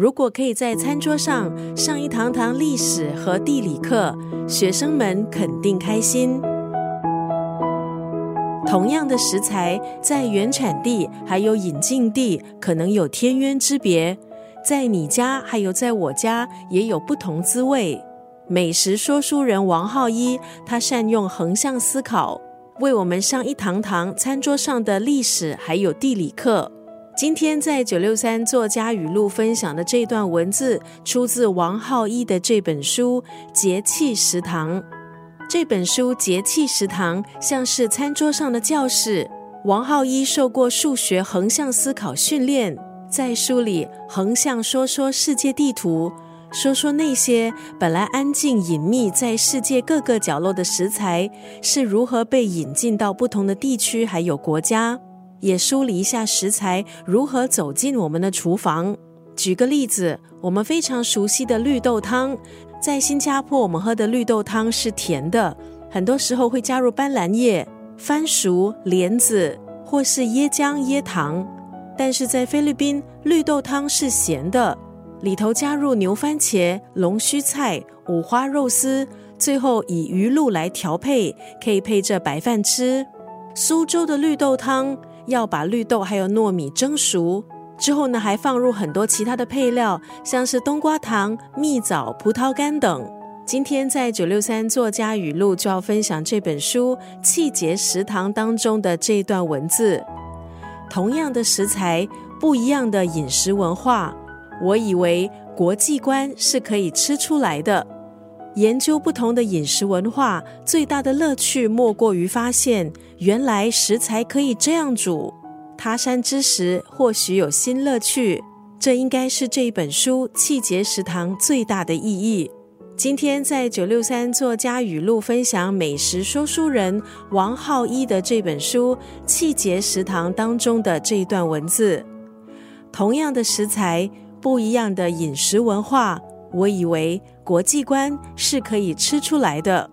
如果可以在餐桌上上一堂堂历史和地理课，学生们肯定开心。同样的食材，在原产地还有引进地，可能有天渊之别。在你家还有在我家，也有不同滋味。美食说书人王浩一，他善用横向思考，为我们上一堂堂餐桌上的历史还有地理课。今天在九六三作家语录分享的这段文字，出自王浩一的这本书《节气食堂》。这本书《节气食堂》像是餐桌上的教室。王浩一受过数学横向思考训练，在书里横向说说世界地图，说说那些本来安静隐秘在世界各个角落的食材是如何被引进到不同的地区还有国家。也梳理一下食材如何走进我们的厨房。举个例子，我们非常熟悉的绿豆汤，在新加坡我们喝的绿豆汤是甜的，很多时候会加入斑斓叶、番薯、莲子或是椰浆、椰糖。但是在菲律宾，绿豆汤是咸的，里头加入牛番茄、龙须菜、五花肉丝，最后以鱼露来调配，可以配着白饭吃。苏州的绿豆汤。要把绿豆还有糯米蒸熟之后呢，还放入很多其他的配料，像是冬瓜糖、蜜枣、葡萄干等。今天在九六三作家语录就要分享这本书《气节食堂》当中的这段文字。同样的食材，不一样的饮食文化，我以为国际观是可以吃出来的。研究不同的饮食文化，最大的乐趣莫过于发现，原来食材可以这样煮。他山之石，或许有新乐趣。这应该是这一本书《气节食堂》最大的意义。今天在九六三作家语录分享美食说书人王浩一的这本书《气节食堂》当中的这一段文字：同样的食材，不一样的饮食文化。我以为国际观是可以吃出来的。